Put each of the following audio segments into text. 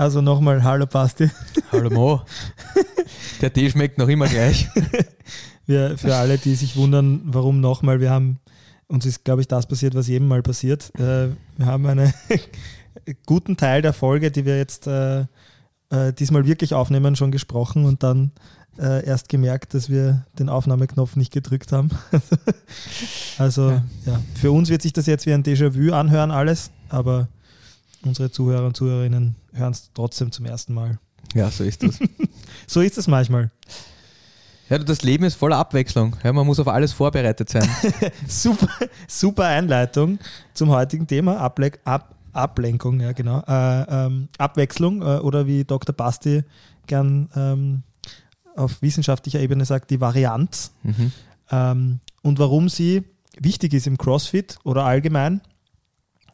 Also nochmal Hallo Basti. Hallo Mo. Der Tee schmeckt noch immer gleich. Wir, für alle, die sich wundern, warum nochmal, wir haben, uns ist, glaube ich, das passiert, was jedem mal passiert. Äh, wir haben einen guten Teil der Folge, die wir jetzt äh, äh, diesmal wirklich aufnehmen, schon gesprochen und dann erst gemerkt, dass wir den Aufnahmeknopf nicht gedrückt haben. also ja. ja. für uns wird sich das jetzt wie ein Déjà-vu anhören alles, aber unsere Zuhörer und Zuhörerinnen hören es trotzdem zum ersten Mal. Ja, so ist das. so ist es manchmal. Ja, das Leben ist voller Abwechslung. Ja, man muss auf alles vorbereitet sein. super, super Einleitung zum heutigen Thema. Able Ab Ablenkung, ja genau. Äh, ähm, Abwechslung äh, oder wie Dr. Basti gern ähm, auf wissenschaftlicher Ebene sagt, die Varianz. Mhm. Ähm, und warum sie wichtig ist im CrossFit oder allgemein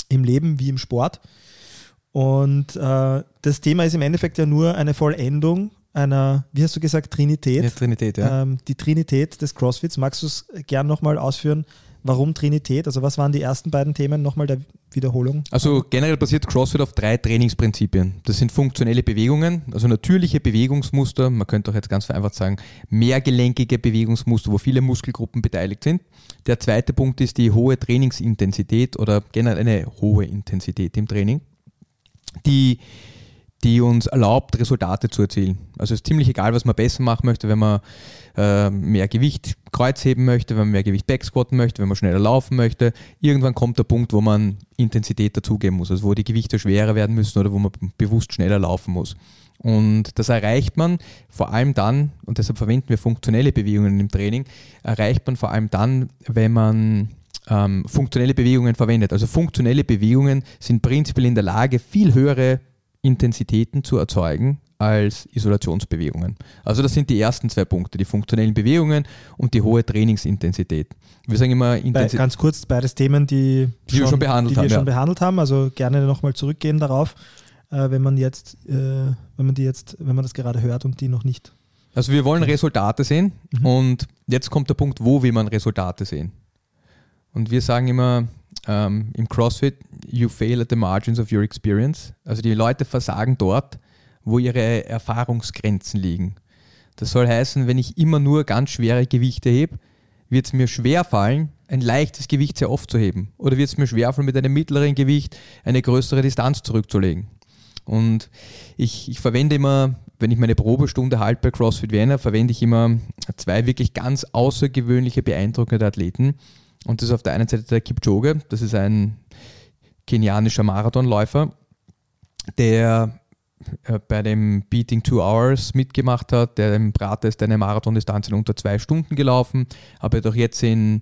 im Leben wie im Sport. Und äh, das Thema ist im Endeffekt ja nur eine Vollendung einer, wie hast du gesagt, Trinität. Ja, Trinität, ja. Ähm, die Trinität des CrossFits. Magst du es gern nochmal ausführen? Warum Trinität? Also was waren die ersten beiden Themen nochmal der Wiederholung? Also generell basiert CrossFit auf drei Trainingsprinzipien. Das sind funktionelle Bewegungen, also natürliche Bewegungsmuster, man könnte auch jetzt ganz vereinfacht sagen, mehrgelenkige Bewegungsmuster, wo viele Muskelgruppen beteiligt sind. Der zweite Punkt ist die hohe Trainingsintensität oder generell eine hohe Intensität im Training, die die uns erlaubt, Resultate zu erzielen. Also es ist ziemlich egal, was man besser machen möchte, wenn man äh, mehr Gewicht kreuzheben möchte, wenn man mehr Gewicht backsquatten möchte, wenn man schneller laufen möchte. Irgendwann kommt der Punkt, wo man Intensität dazugeben muss, also wo die Gewichte schwerer werden müssen oder wo man bewusst schneller laufen muss. Und das erreicht man vor allem dann, und deshalb verwenden wir funktionelle Bewegungen im Training, erreicht man vor allem dann, wenn man ähm, funktionelle Bewegungen verwendet. Also funktionelle Bewegungen sind prinzipiell in der Lage, viel höhere Intensitäten zu erzeugen als Isolationsbewegungen. Also das sind die ersten zwei Punkte, die funktionellen Bewegungen und die hohe Trainingsintensität. Wir sagen immer Intensität. Ganz kurz, beides Themen, die, die schon, wir schon behandelt die haben. Wir ja. schon behandelt haben. Also gerne nochmal zurückgehen darauf, äh, wenn man jetzt, äh, wenn man die jetzt, wenn man das gerade hört und die noch nicht. Also wir wollen Resultate sehen mhm. und jetzt kommt der Punkt, wo will man Resultate sehen? Und wir sagen immer, ähm, im CrossFit, you fail at the margins of your experience. Also die Leute versagen dort, wo ihre Erfahrungsgrenzen liegen. Das soll heißen, wenn ich immer nur ganz schwere Gewichte hebe, wird es mir schwer fallen, ein leichtes Gewicht sehr oft zu heben. Oder wird es mir schwer fallen, mit einem mittleren Gewicht eine größere Distanz zurückzulegen. Und ich, ich verwende immer, wenn ich meine Probestunde halte bei CrossFit Vienna, verwende ich immer zwei wirklich ganz außergewöhnliche, beeindruckende Athleten. Und das ist auf der einen Seite der Kipchoge, das ist ein kenianischer Marathonläufer, der äh, bei dem Beating Two Hours mitgemacht hat. Der im Prater ist eine Marathondistanz in unter zwei Stunden gelaufen, aber doch jetzt in,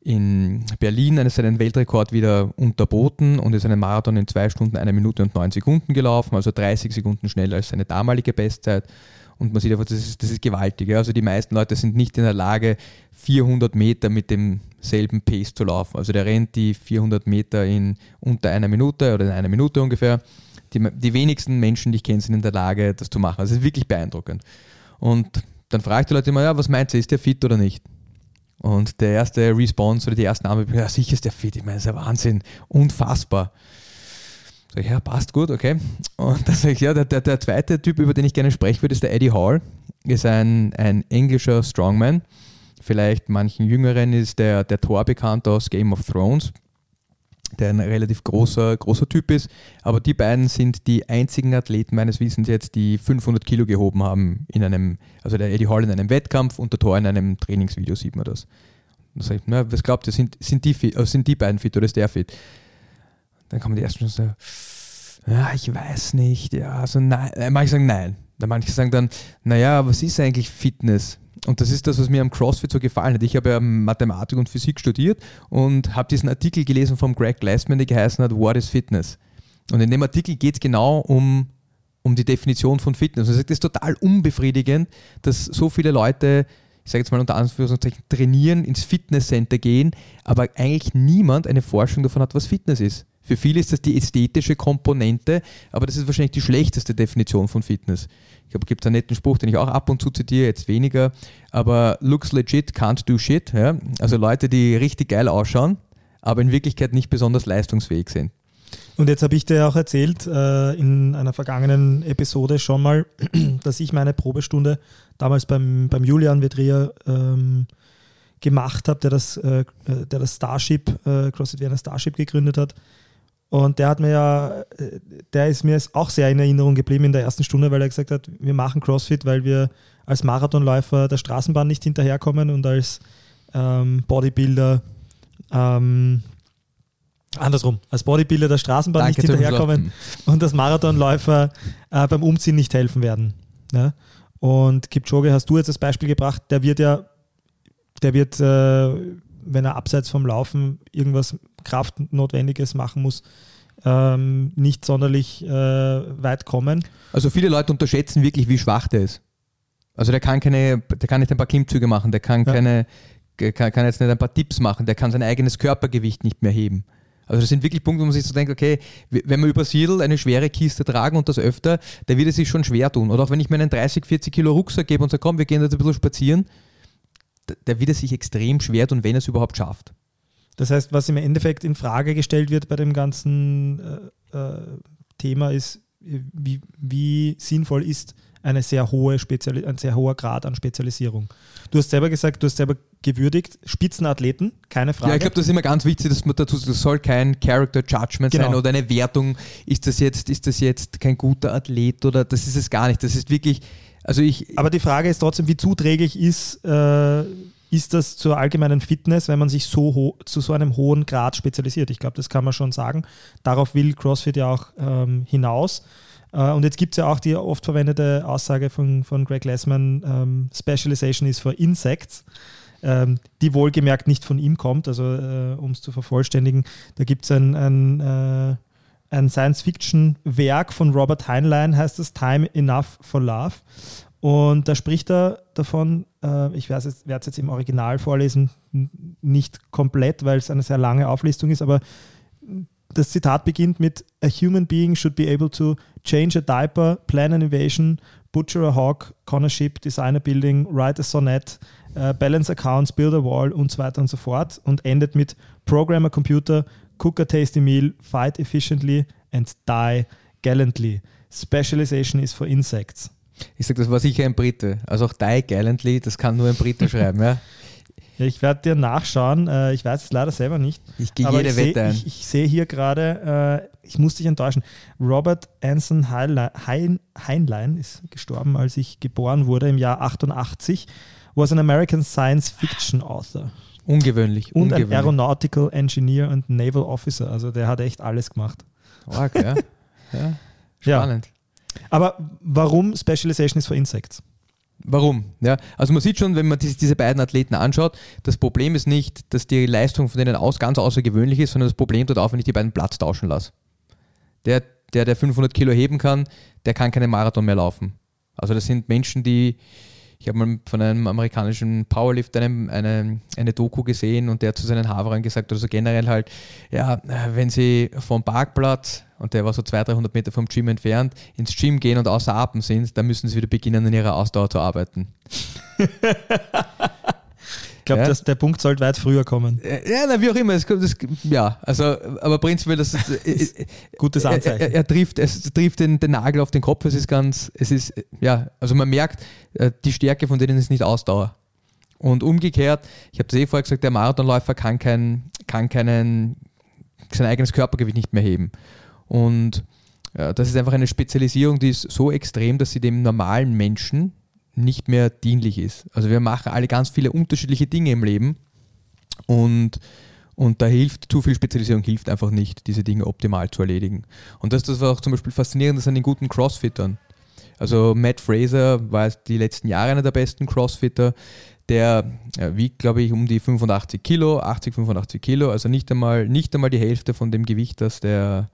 in Berlin einen, seinen Weltrekord wieder unterboten und ist einen Marathon in zwei Stunden, einer Minute und neun Sekunden gelaufen, also 30 Sekunden schneller als seine damalige Bestzeit. Und man sieht einfach, das ist, das ist gewaltig. Also die meisten Leute sind nicht in der Lage, 400 Meter mit demselben Pace zu laufen. Also der rennt die 400 Meter in unter einer Minute oder in einer Minute ungefähr. Die, die wenigsten Menschen, die ich kenne, sind in der Lage, das zu machen. Also es ist wirklich beeindruckend. Und dann frage ich die Leute immer, ja, was meint ihr, ist der fit oder nicht? Und der erste Response oder die ersten Namen, ja, sicher ist der fit. Ich meine, das ist ja Wahnsinn. Unfassbar. Sag ich, ja, passt gut, okay. Und dann sage ich, ja, der, der, der zweite Typ, über den ich gerne sprechen würde, ist der Eddie Hall. Ist ein, ein englischer Strongman. Vielleicht manchen Jüngeren ist der, der Thor bekannt aus Game of Thrones, der ein relativ großer, großer Typ ist. Aber die beiden sind die einzigen Athleten meines Wissens jetzt, die 500 Kilo gehoben haben in einem, also der Eddie Hall in einem Wettkampf und der Thor in einem Trainingsvideo sieht man das. Dann sage ich, na, was glaubt ihr, sind, sind, die fit, sind die beiden fit oder ist der fit? Dann kommen die ersten schon so, ja, ich weiß nicht, ja, also nein. Äh, manche sagen nein. Manche sagen dann, naja, was ist eigentlich Fitness? Und das ist das, was mir am CrossFit so gefallen hat. Ich habe ja Mathematik und Physik studiert und habe diesen Artikel gelesen von Greg Glassman, der geheißen hat, What is Fitness? Und in dem Artikel geht es genau um, um die Definition von Fitness. Und er sagt, es ist total unbefriedigend, dass so viele Leute ich sage jetzt mal unter Anführungszeichen, trainieren, ins Fitnesscenter gehen, aber eigentlich niemand eine Forschung davon hat, was Fitness ist. Für viele ist das die ästhetische Komponente, aber das ist wahrscheinlich die schlechteste Definition von Fitness. Ich glaube, es gibt einen netten Spruch, den ich auch ab und zu zitiere, jetzt weniger, aber looks legit, can't do shit. Ja? Also Leute, die richtig geil ausschauen, aber in Wirklichkeit nicht besonders leistungsfähig sind. Und jetzt habe ich dir auch erzählt äh, in einer vergangenen Episode schon mal, dass ich meine Probestunde damals beim, beim Julian Vedria ähm, gemacht habe, der das, äh, der das Starship, äh, CrossFit Vienna Starship gegründet hat. Und der hat mir ja, äh, der ist mir auch sehr in Erinnerung geblieben in der ersten Stunde, weil er gesagt hat, wir machen CrossFit, weil wir als Marathonläufer der Straßenbahn nicht hinterherkommen und als ähm, Bodybuilder ähm, andersrum, als Bodybuilder der Straßenbahn Danke nicht hinterherkommen und als Marathonläufer äh, beim Umziehen nicht helfen werden. Ja? Und Kipchoge hast du jetzt als Beispiel gebracht, der wird ja, der wird, äh, wenn er abseits vom Laufen irgendwas Kraftnotwendiges machen muss, ähm, nicht sonderlich äh, weit kommen. Also viele Leute unterschätzen wirklich, wie schwach der ist. Also der kann keine, der kann nicht ein paar Klimmzüge machen, der kann ja. keine, kann, kann jetzt nicht ein paar Tipps machen, der kann sein eigenes Körpergewicht nicht mehr heben. Also das sind wirklich Punkte, wo man sich so denkt, okay, wenn wir über Siedel eine schwere Kiste tragen und das öfter, der wird es sich schon schwer tun. Oder auch wenn ich mir einen 30, 40 Kilo Rucksack gebe und sage, komm, wir gehen jetzt ein bisschen spazieren, der wird es sich extrem schwer tun, wenn er es überhaupt schafft. Das heißt, was im Endeffekt in Frage gestellt wird bei dem ganzen äh, äh, Thema ist, wie, wie sinnvoll ist eine sehr hohe Speziali ein sehr hoher Grad an Spezialisierung. Du hast selber gesagt, du hast selber gewürdigt, Spitzenathleten, keine Frage. Ja, ich glaube, das ist immer ganz wichtig, dass man dazu, das soll kein Character Judgment genau. sein oder eine Wertung, ist das jetzt, ist das jetzt kein guter Athlet oder das ist es gar nicht. Das ist wirklich, also ich. Aber die Frage ist trotzdem, wie zuträglich ist, äh, ist das zur allgemeinen Fitness, wenn man sich so zu so einem hohen Grad spezialisiert? Ich glaube, das kann man schon sagen. Darauf will CrossFit ja auch ähm, hinaus. Äh, und jetzt gibt es ja auch die oft verwendete Aussage von, von Greg Lessman, ähm, Specialization is for Insects, ähm, die wohlgemerkt nicht von ihm kommt, also äh, um es zu vervollständigen, da gibt es ein, ein, äh, ein Science-Fiction-Werk von Robert Heinlein, heißt es Time Enough for Love. Und da spricht er davon, äh, ich werde es jetzt im Original vorlesen, nicht komplett, weil es eine sehr lange Auflistung ist, aber das Zitat beginnt mit A human being should be able to change a diaper, plan an invasion, butcher a hawk, con a ship, design a building, write a sonnet, uh, balance accounts, build a wall und so weiter und so fort und endet mit program a computer, cook a tasty meal, fight efficiently and die gallantly. Specialization is for insects. Ich sage, das war sicher ein Brite. Also auch die gallantly, das kann nur ein Brite schreiben, ja. Ja, ich werde dir nachschauen. Äh, ich weiß es leider selber nicht. Ich gehe jede Wette ein. Ich, ich sehe hier gerade, äh, ich muss dich enttäuschen, Robert Anson Heinlein ist gestorben, als ich geboren wurde im Jahr 88, was an American Science Fiction Author. Ungewöhnlich. Und ungewöhnlich. ein Aeronautical Engineer und Naval Officer. Also der hat echt alles gemacht. Org, ja. ja. Spannend. Ja. Aber warum Specialization is for Insects? Warum? Ja, also man sieht schon, wenn man diese beiden Athleten anschaut, das Problem ist nicht, dass die Leistung von denen aus ganz außergewöhnlich ist, sondern das Problem dort auf, wenn ich die beiden Platz tauschen lasse. Der, der, der 500 Kilo heben kann, der kann keinen Marathon mehr laufen. Also das sind Menschen, die ich habe mal von einem amerikanischen Powerlift eine, eine, eine Doku gesehen und der hat zu seinen Haverern gesagt, oder so generell halt, ja, wenn sie vom Parkplatz, und der war so 200, 300 Meter vom Gym entfernt, ins Gym gehen und außer Atem sind, dann müssen sie wieder beginnen, an ihrer Ausdauer zu arbeiten. Ich glaube, ja? der Punkt sollte weit früher kommen. Ja, na, wie auch immer. Es, das, ja, also, aber prinzipiell, das, das äh, gutes Anzeichen. Er, er, er, trifft, es trifft den, den Nagel auf den Kopf. Es ist ganz, es ist, ja, also man merkt, äh, die Stärke von denen ist nicht Ausdauer. Und umgekehrt, ich habe das eh vorher gesagt, der Marathonläufer kann, kein, kann keinen, sein eigenes Körpergewicht nicht mehr heben. Und ja, das ist einfach eine Spezialisierung, die ist so extrem, dass sie dem normalen Menschen, nicht mehr dienlich ist. Also wir machen alle ganz viele unterschiedliche Dinge im Leben und, und da hilft, zu viel Spezialisierung hilft einfach nicht, diese Dinge optimal zu erledigen. Und das, das war auch zum Beispiel faszinierend das an den guten Crossfittern. Also Matt Fraser war die letzten Jahre einer der besten Crossfitter. Der wiegt, glaube ich, um die 85 Kilo, 80, 85 Kilo, also nicht einmal, nicht einmal die Hälfte von dem Gewicht, das der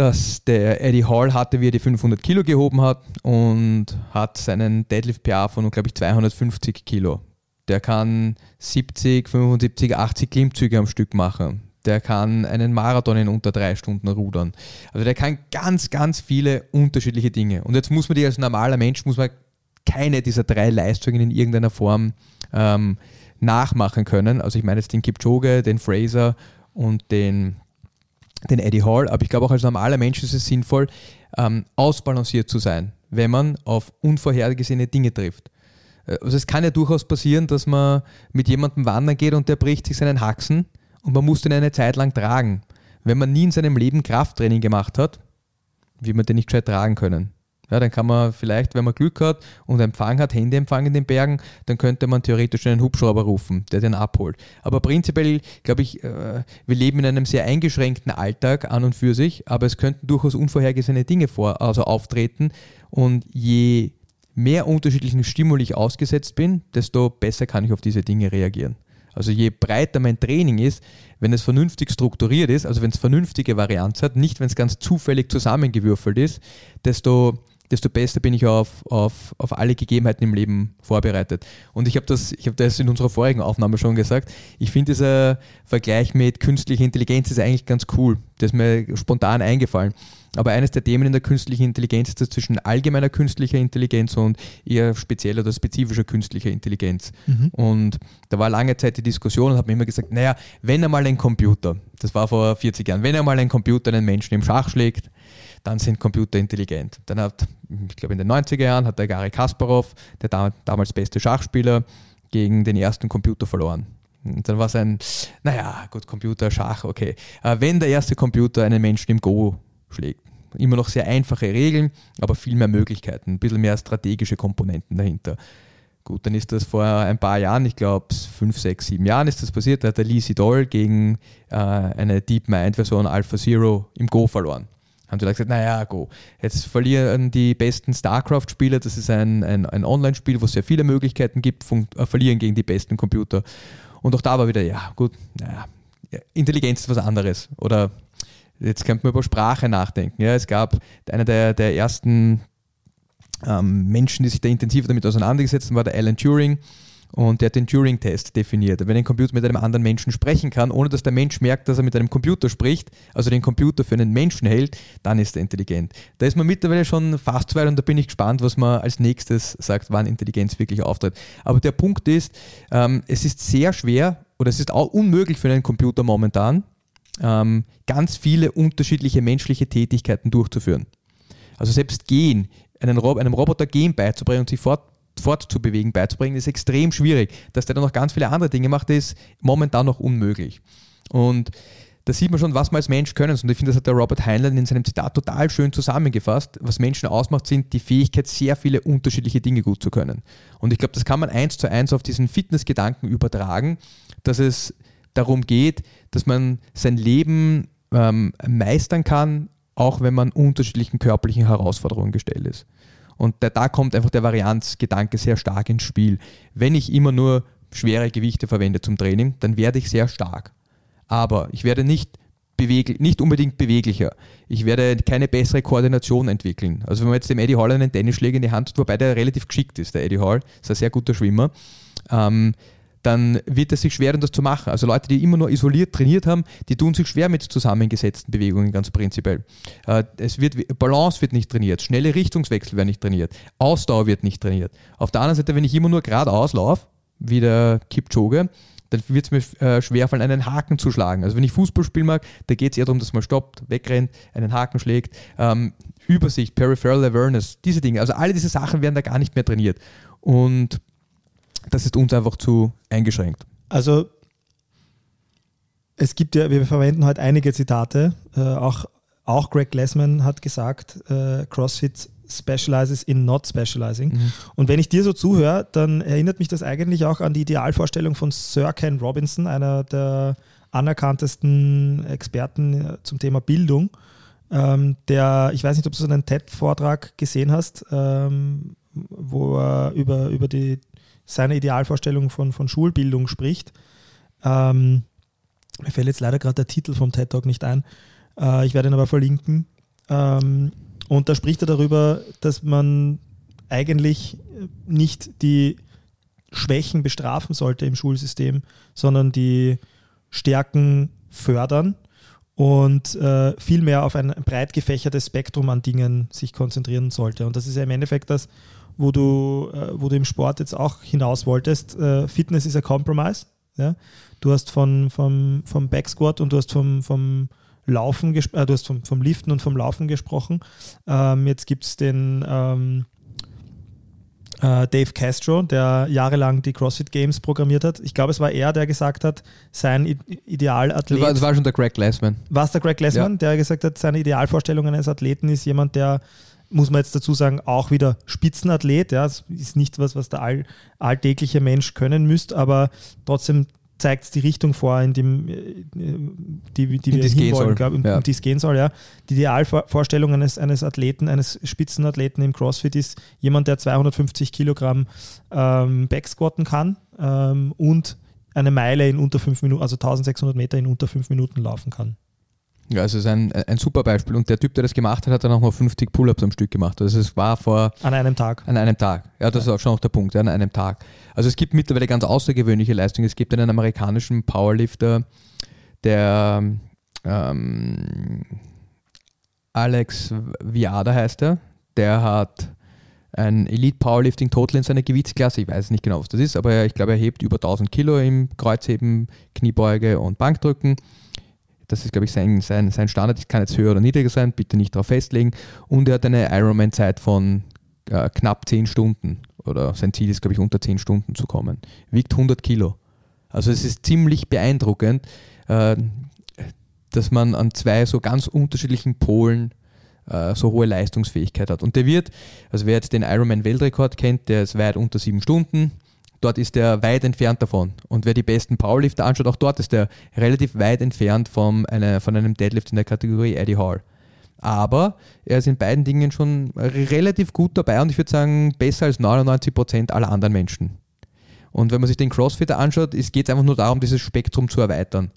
dass der Eddie Hall hatte, wie er die 500 Kilo gehoben hat und hat seinen Deadlift PA von, glaube ich, 250 Kilo. Der kann 70, 75, 80 Klimmzüge am Stück machen. Der kann einen Marathon in unter drei Stunden rudern. Also der kann ganz, ganz viele unterschiedliche Dinge. Und jetzt muss man die als normaler Mensch, muss man keine dieser drei Leistungen in irgendeiner Form ähm, nachmachen können. Also ich meine jetzt den Kipchoge, den Fraser und den den Eddie Hall, aber ich glaube auch als normaler Mensch ist es sinnvoll, ähm, ausbalanciert zu sein, wenn man auf unvorhergesehene Dinge trifft. Äh, also es kann ja durchaus passieren, dass man mit jemandem wandern geht und der bricht sich seinen Haxen und man muss den eine Zeit lang tragen. Wenn man nie in seinem Leben Krafttraining gemacht hat, wird man den nicht gescheit tragen können. Ja, dann kann man vielleicht, wenn man Glück hat und Empfang hat, Handyempfang in den Bergen, dann könnte man theoretisch einen Hubschrauber rufen, der den abholt. Aber prinzipiell, glaube ich, äh, wir leben in einem sehr eingeschränkten Alltag an und für sich, aber es könnten durchaus unvorhergesehene Dinge vor, also auftreten. Und je mehr unterschiedlichen Stimuli ich ausgesetzt bin, desto besser kann ich auf diese Dinge reagieren. Also je breiter mein Training ist, wenn es vernünftig strukturiert ist, also wenn es vernünftige Varianz hat, nicht wenn es ganz zufällig zusammengewürfelt ist, desto desto besser bin ich auf, auf, auf alle Gegebenheiten im Leben vorbereitet. Und ich habe das, hab das in unserer vorigen Aufnahme schon gesagt. Ich finde dieser Vergleich mit künstlicher Intelligenz ist eigentlich ganz cool. Das ist mir spontan eingefallen. Aber eines der Themen in der künstlichen Intelligenz ist das zwischen allgemeiner künstlicher Intelligenz und eher spezieller oder spezifischer künstlicher Intelligenz. Mhm. Und da war lange Zeit die Diskussion und habe mir immer gesagt, naja, wenn einmal ein Computer, das war vor 40 Jahren, wenn einmal ein Computer einen Menschen im Schach schlägt, dann sind Computer intelligent. Dann hat, ich glaube in den 90er Jahren, hat der Gary Kasparov, der damals beste Schachspieler, gegen den ersten Computer verloren. Und dann war es ein, naja, gut, Computer, Schach, okay. Äh, wenn der erste Computer einen Menschen im Go schlägt, immer noch sehr einfache Regeln, aber viel mehr Möglichkeiten, ein bisschen mehr strategische Komponenten dahinter. Gut, dann ist das vor ein paar Jahren, ich glaube fünf, sechs, sieben Jahren ist das passiert, da hat der Lee Sedol gegen äh, eine DeepMind-Version Alpha Zero im Go verloren haben sie gesagt, naja, go. Jetzt verlieren die besten StarCraft-Spieler, das ist ein, ein, ein Online-Spiel, wo es sehr viele Möglichkeiten gibt, äh, verlieren gegen die besten Computer. Und auch da war wieder, ja, gut, naja, Intelligenz ist was anderes. Oder jetzt könnte man über Sprache nachdenken. Ja, es gab einer der, der ersten ähm, Menschen, die sich da intensiv damit auseinandergesetzt haben, war der Alan Turing und der hat den Turing-Test definiert. Wenn ein Computer mit einem anderen Menschen sprechen kann, ohne dass der Mensch merkt, dass er mit einem Computer spricht, also den Computer für einen Menschen hält, dann ist er intelligent. Da ist man mittlerweile schon fast weit und da bin ich gespannt, was man als nächstes sagt, wann Intelligenz wirklich auftritt. Aber der Punkt ist, ähm, es ist sehr schwer oder es ist auch unmöglich für einen Computer momentan, ähm, ganz viele unterschiedliche menschliche Tätigkeiten durchzuführen. Also selbst gehen, einem, Rob einem Roboter gehen beizubringen und sich fort fortzubewegen, beizubringen, ist extrem schwierig. Dass der dann noch ganz viele andere Dinge macht, ist momentan noch unmöglich. Und da sieht man schon, was man als Mensch können. Und ich finde, das hat der Robert Heinlein in seinem Zitat total schön zusammengefasst. Was Menschen ausmacht, sind die Fähigkeit, sehr viele unterschiedliche Dinge gut zu können. Und ich glaube, das kann man eins zu eins auf diesen Fitnessgedanken übertragen, dass es darum geht, dass man sein Leben ähm, meistern kann, auch wenn man unterschiedlichen körperlichen Herausforderungen gestellt ist. Und da, da kommt einfach der Varianzgedanke sehr stark ins Spiel. Wenn ich immer nur schwere Gewichte verwende zum Training, dann werde ich sehr stark. Aber ich werde nicht, nicht unbedingt beweglicher. Ich werde keine bessere Koordination entwickeln. Also wenn man jetzt dem Eddie Hall einen Tennisschläger in die Hand tut, wobei der relativ geschickt ist, der Eddie Hall, ist ein sehr guter Schwimmer, ähm, dann wird es sich schwer, das zu machen. Also Leute, die immer nur isoliert trainiert haben, die tun sich schwer mit zusammengesetzten Bewegungen ganz prinzipiell. Äh, es wird, Balance wird nicht trainiert, schnelle Richtungswechsel werden nicht trainiert, Ausdauer wird nicht trainiert. Auf der anderen Seite, wenn ich immer nur geradeaus laufe, wie der Kipchoge, dann wird es mir äh, schwerfallen, einen Haken zu schlagen. Also wenn ich Fußball spielen mag, da geht es eher darum, dass man stoppt, wegrennt, einen Haken schlägt. Ähm, Übersicht, Peripheral Awareness, diese Dinge. Also alle diese Sachen werden da gar nicht mehr trainiert. Und das ist uns einfach zu eingeschränkt. Also es gibt ja, wir verwenden heute einige Zitate. Äh, auch, auch Greg Glassman hat gesagt, äh, CrossFit specializes in not specializing. Mhm. Und wenn ich dir so zuhöre, dann erinnert mich das eigentlich auch an die Idealvorstellung von Sir Ken Robinson, einer der anerkanntesten Experten äh, zum Thema Bildung. Ähm, der, ich weiß nicht, ob du so einen TED-Vortrag gesehen hast, ähm, wo er über, über die seine Idealvorstellung von, von Schulbildung spricht. Ähm, mir fällt jetzt leider gerade der Titel vom TED Talk nicht ein. Äh, ich werde ihn aber verlinken. Ähm, und da spricht er darüber, dass man eigentlich nicht die Schwächen bestrafen sollte im Schulsystem, sondern die Stärken fördern und äh, vielmehr auf ein breit gefächertes Spektrum an Dingen sich konzentrieren sollte. Und das ist ja im Endeffekt das, wo du, äh, wo du im Sport jetzt auch hinaus wolltest. Äh, Fitness ist ein Compromise. Ja? Du hast von, vom, vom Backsquat und du hast vom, vom Laufen, äh, du hast vom, vom Liften und vom Laufen gesprochen. Ähm, jetzt gibt es den ähm, äh, Dave Castro, der jahrelang die CrossFit Games programmiert hat. Ich glaube, es war er, der gesagt hat, sein Idealathlet. Das war, das war schon der Greg Glassman. War es der Greg Glassman, ja. der gesagt hat, seine Idealvorstellung eines Athleten ist jemand, der muss man jetzt dazu sagen, auch wieder Spitzenathlet. Ja, das ist nicht was, was der all, alltägliche Mensch können müsste, aber trotzdem zeigt es die Richtung vor, in dem, äh, die, die wir hinwollen, glaube um, ja. um die es gehen soll. Ja. Die Idealvorstellung eines, eines Athleten, eines Spitzenathleten im CrossFit ist jemand, der 250 Kilogramm ähm, Backsquatten kann ähm, und eine Meile in unter fünf Minuten, also 1600 Meter in unter fünf Minuten laufen kann. Ja, also es ist ein, ein super Beispiel. Und der Typ, der das gemacht hat, hat dann auch noch 50 Pull-Ups am Stück gemacht. Also es war vor... An einem Tag. An einem Tag. Ja, das ja. ist auch schon noch der Punkt, ja, an einem Tag. Also es gibt mittlerweile ganz außergewöhnliche Leistungen. Es gibt einen amerikanischen Powerlifter, der ähm, Alex Viada heißt er. Der hat ein Elite Powerlifting Total in seiner Gewichtsklasse. Ich weiß nicht genau, was das ist, aber ich glaube, er hebt über 1000 Kilo im Kreuzheben, Kniebeuge und Bankdrücken. Das ist, glaube ich, sein, sein, sein Standard. Das kann jetzt höher oder niedriger sein, bitte nicht darauf festlegen. Und er hat eine Ironman-Zeit von äh, knapp 10 Stunden. Oder sein Ziel ist, glaube ich, unter 10 Stunden zu kommen. Wiegt 100 Kilo. Also es ist ziemlich beeindruckend, äh, dass man an zwei so ganz unterschiedlichen Polen äh, so hohe Leistungsfähigkeit hat. Und der wird, also wer jetzt den Ironman-Weltrekord kennt, der ist weit unter 7 Stunden dort ist er weit entfernt davon. Und wer die besten Powerlifter anschaut, auch dort ist er relativ weit entfernt vom, eine, von einem Deadlift in der Kategorie Eddie Hall. Aber er ist in beiden Dingen schon relativ gut dabei und ich würde sagen, besser als 99% aller anderen Menschen. Und wenn man sich den Crossfitter anschaut, geht es einfach nur darum, dieses Spektrum zu erweitern.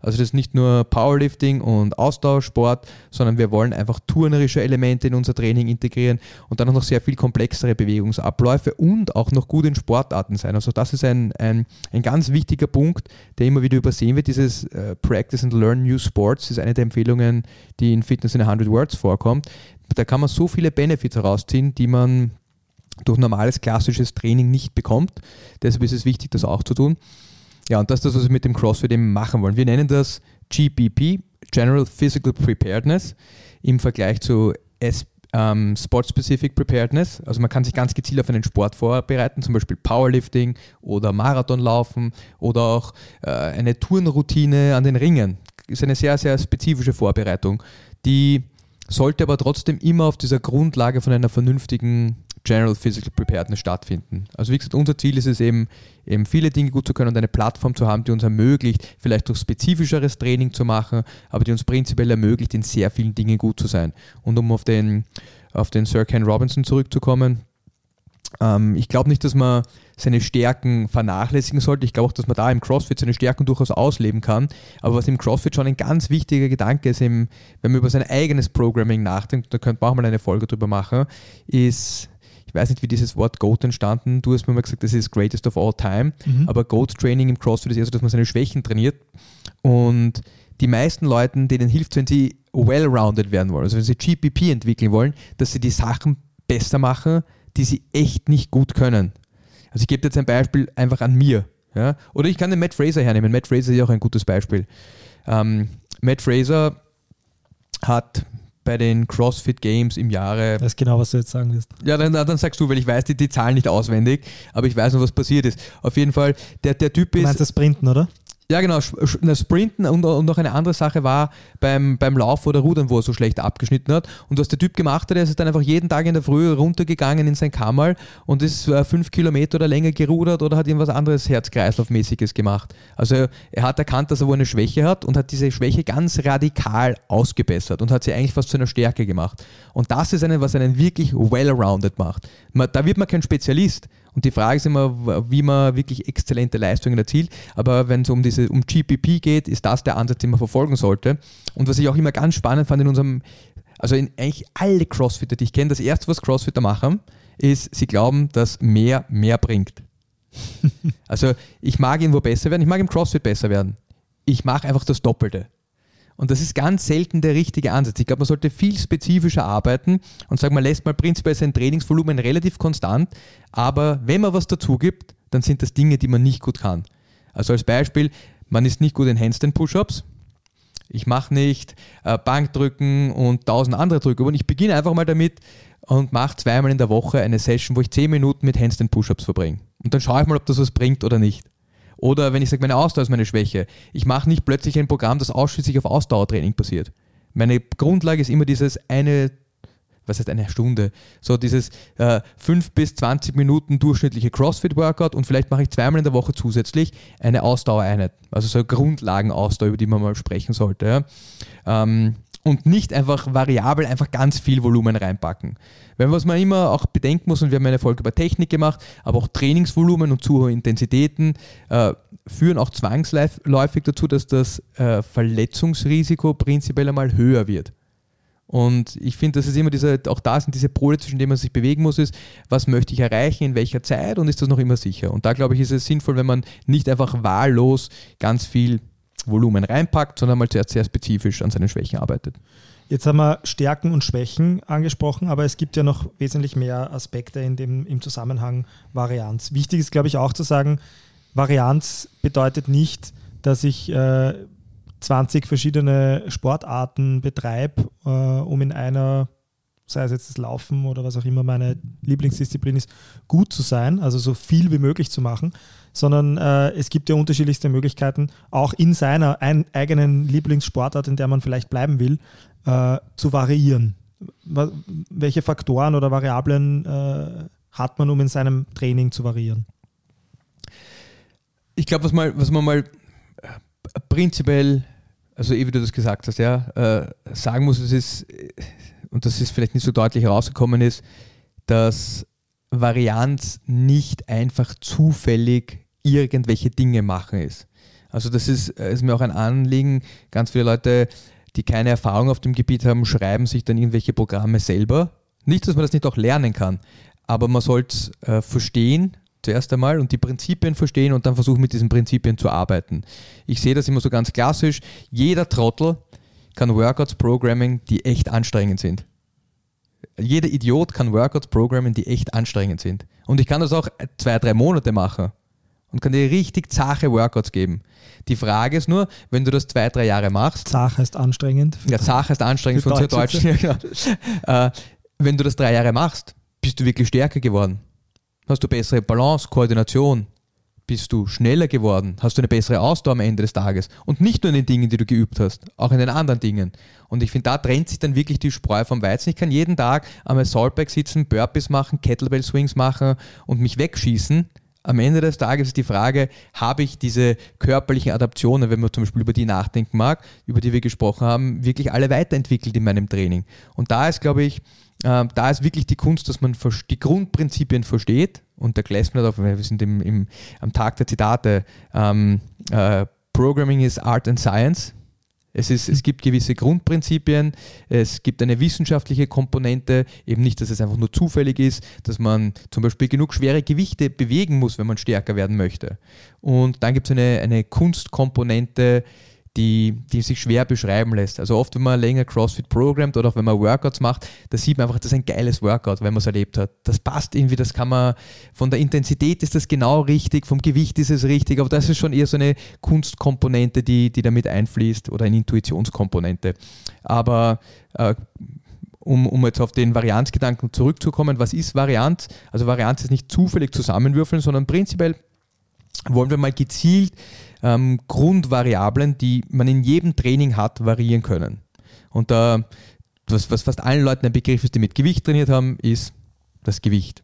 Also das ist nicht nur Powerlifting und Austauschsport, sondern wir wollen einfach turnerische Elemente in unser Training integrieren und dann auch noch sehr viel komplexere Bewegungsabläufe und auch noch gut in Sportarten sein. Also das ist ein, ein, ein ganz wichtiger Punkt, der immer wieder übersehen wird. Dieses äh, Practice and Learn New Sports ist eine der Empfehlungen, die in Fitness in 100 Words vorkommt. Da kann man so viele Benefits herausziehen, die man durch normales klassisches Training nicht bekommt. Deshalb ist es wichtig, das auch zu tun. Ja, und das ist das, was wir mit dem CrossFit eben machen wollen. Wir nennen das GPP, General Physical Preparedness, im Vergleich zu S ähm, Sport-Specific Preparedness. Also man kann sich ganz gezielt auf einen Sport vorbereiten, zum Beispiel Powerlifting oder Marathonlaufen oder auch äh, eine Turnroutine an den Ringen. Ist eine sehr, sehr spezifische Vorbereitung, die sollte aber trotzdem immer auf dieser Grundlage von einer vernünftigen General Physical Preparedness stattfinden. Also wie gesagt, unser Ziel ist es eben, eben viele Dinge gut zu können und eine Plattform zu haben, die uns ermöglicht, vielleicht durch spezifischeres Training zu machen, aber die uns prinzipiell ermöglicht, in sehr vielen Dingen gut zu sein. Und um auf den, auf den Sir Ken Robinson zurückzukommen, ähm, ich glaube nicht, dass man seine Stärken vernachlässigen sollte. Ich glaube auch, dass man da im CrossFit seine Stärken durchaus ausleben kann. Aber was im CrossFit schon ein ganz wichtiger Gedanke ist, wenn man über sein eigenes Programming nachdenkt, da könnte man auch mal eine Folge drüber machen, ist ich weiß nicht, wie dieses Wort Goat entstanden. Du hast mir mal gesagt, das ist Greatest of All Time. Mhm. Aber Goat Training im CrossFit ist eher so, dass man seine Schwächen trainiert. Und die meisten Leuten, denen hilft, wenn sie well-rounded werden wollen, also wenn sie GPP entwickeln wollen, dass sie die Sachen besser machen, die sie echt nicht gut können. Also ich gebe jetzt ein Beispiel einfach an mir. Ja? Oder ich kann den Matt Fraser hernehmen. Matt Fraser ist ja auch ein gutes Beispiel. Ähm, Matt Fraser hat bei den CrossFit Games im Jahre. Das ist genau, was du jetzt sagen wirst. Ja, dann, dann sagst du, weil ich weiß die, die Zahlen nicht auswendig, aber ich weiß noch, was passiert ist. Auf jeden Fall, der, der Typ ist. Du meinst das Sprinten, oder? Ja, genau, Sprinten und, und noch eine andere Sache war beim, beim Lauf oder Rudern, wo er so schlecht abgeschnitten hat. Und was der Typ gemacht hat, er ist dann einfach jeden Tag in der Früh runtergegangen in sein Kammerl und ist äh, fünf Kilometer oder länger gerudert oder hat irgendwas anderes Herz-Kreislauf-mäßiges gemacht. Also er hat erkannt, dass er wohl eine Schwäche hat und hat diese Schwäche ganz radikal ausgebessert und hat sie eigentlich fast zu einer Stärke gemacht. Und das ist eine, was einen wirklich well-rounded macht. Da wird man kein Spezialist. Und die Frage ist immer, wie man wirklich exzellente Leistungen erzielt. Aber wenn es um diese um GPP geht, ist das der Ansatz, den man verfolgen sollte. Und was ich auch immer ganz spannend fand in unserem, also in eigentlich alle Crossfitter, die ich kenne, das erste, was Crossfitter machen, ist, sie glauben, dass mehr mehr bringt. also ich mag irgendwo besser werden, ich mag im CrossFit besser werden. Ich mache einfach das Doppelte. Und das ist ganz selten der richtige Ansatz. Ich glaube, man sollte viel spezifischer arbeiten und sagen, man lässt mal prinzipiell sein Trainingsvolumen relativ konstant, aber wenn man was dazu gibt, dann sind das Dinge, die man nicht gut kann. Also als Beispiel, man ist nicht gut in Handstand Push-Ups, Ich mache nicht äh, Bankdrücken und tausend andere Drückübungen. Ich beginne einfach mal damit und mache zweimal in der Woche eine Session, wo ich zehn Minuten mit Handstand Push-Ups verbringe. Und dann schaue ich mal, ob das was bringt oder nicht. Oder wenn ich sage, meine Ausdauer ist meine Schwäche. Ich mache nicht plötzlich ein Programm, das ausschließlich auf Ausdauertraining basiert. Meine Grundlage ist immer dieses eine was heißt eine Stunde, so dieses äh, 5 bis 20 Minuten durchschnittliche CrossFit-Workout und vielleicht mache ich zweimal in der Woche zusätzlich eine Ausdauereinheit, also so eine Grundlagenausdauer, über die man mal sprechen sollte. Ja. Ähm, und nicht einfach variabel einfach ganz viel Volumen reinpacken. Weil was man immer auch bedenken muss, und wir haben eine Folge über Technik gemacht, aber auch Trainingsvolumen und zu hohe Intensitäten äh, führen auch zwangsläufig dazu, dass das äh, Verletzungsrisiko prinzipiell einmal höher wird. Und ich finde, dass es immer diese, auch da sind diese Pole, zwischen denen man sich bewegen muss, ist, was möchte ich erreichen, in welcher Zeit und ist das noch immer sicher? Und da glaube ich, ist es sinnvoll, wenn man nicht einfach wahllos ganz viel Volumen reinpackt, sondern mal zuerst sehr spezifisch an seinen Schwächen arbeitet. Jetzt haben wir Stärken und Schwächen angesprochen, aber es gibt ja noch wesentlich mehr Aspekte in dem, im Zusammenhang Varianz. Wichtig ist, glaube ich, auch zu sagen, Varianz bedeutet nicht, dass ich äh, 20 verschiedene Sportarten betreibe, äh, um in einer, sei es jetzt das Laufen oder was auch immer meine Lieblingsdisziplin ist, gut zu sein, also so viel wie möglich zu machen, sondern äh, es gibt ja unterschiedlichste Möglichkeiten, auch in seiner ein, eigenen Lieblingssportart, in der man vielleicht bleiben will, äh, zu variieren. Welche Faktoren oder Variablen äh, hat man, um in seinem Training zu variieren? Ich glaube, was, was man mal prinzipiell, also eh wie du das gesagt hast, ja, äh, sagen muss, es ist, und das ist vielleicht nicht so deutlich herausgekommen ist, dass Varianz nicht einfach zufällig irgendwelche Dinge machen ist. Also das ist, äh, ist mir auch ein Anliegen. Ganz viele Leute, die keine Erfahrung auf dem Gebiet haben, schreiben sich dann irgendwelche Programme selber. Nicht, dass man das nicht auch lernen kann, aber man sollte es äh, verstehen zuerst einmal und die Prinzipien verstehen und dann versuchen mit diesen Prinzipien zu arbeiten. Ich sehe das immer so ganz klassisch. Jeder Trottel kann Workouts programming, die echt anstrengend sind. Jeder Idiot kann Workouts programmen, die echt anstrengend sind. Und ich kann das auch zwei, drei Monate machen und kann dir richtig zache Workouts geben. Die Frage ist nur, wenn du das zwei, drei Jahre machst. Zach heißt anstrengend. Ja, Zach heißt anstrengend für, für unsere Deutschen. Ja, genau. äh, wenn du das drei Jahre machst, bist du wirklich stärker geworden. Hast du bessere Balance, Koordination? Bist du schneller geworden? Hast du eine bessere Ausdauer am Ende des Tages? Und nicht nur in den Dingen, die du geübt hast, auch in den anderen Dingen. Und ich finde, da trennt sich dann wirklich die Spreu vom Weizen. Ich kann jeden Tag am Assaultback sitzen, Burpees machen, Kettlebell Swings machen und mich wegschießen. Am Ende des Tages ist die Frage, habe ich diese körperlichen Adaptionen, wenn man zum Beispiel über die nachdenken mag, über die wir gesprochen haben, wirklich alle weiterentwickelt in meinem Training? Und da ist, glaube ich, äh, da ist wirklich die Kunst, dass man die Grundprinzipien versteht und der Glassman wir sind im, im, am Tag der Zitate, ähm, äh, Programming is Art and Science. Es, ist, es gibt gewisse Grundprinzipien, es gibt eine wissenschaftliche Komponente, eben nicht, dass es einfach nur zufällig ist, dass man zum Beispiel genug schwere Gewichte bewegen muss, wenn man stärker werden möchte. Und dann gibt es eine, eine Kunstkomponente, die, die sich schwer beschreiben lässt. Also oft, wenn man länger CrossFit programmt oder auch wenn man Workouts macht, da sieht man einfach, das ist ein geiles Workout, wenn man es erlebt hat. Das passt irgendwie, das kann man, von der Intensität ist das genau richtig, vom Gewicht ist es richtig, aber das ist schon eher so eine Kunstkomponente, die, die damit einfließt oder eine Intuitionskomponente. Aber äh, um, um jetzt auf den Varianzgedanken zurückzukommen, was ist Varianz? Also Varianz ist nicht zufällig zusammenwürfeln, sondern prinzipiell wollen wir mal gezielt ähm, Grundvariablen, die man in jedem Training hat, variieren können. Und da, was, was fast allen Leuten ein Begriff ist, die mit Gewicht trainiert haben, ist das Gewicht.